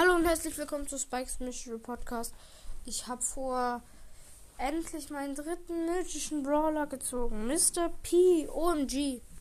Hallo und herzlich willkommen zu Spikes Mystery Podcast. Ich habe vor endlich meinen dritten mythischen Brawler gezogen. Mr. P. OMG.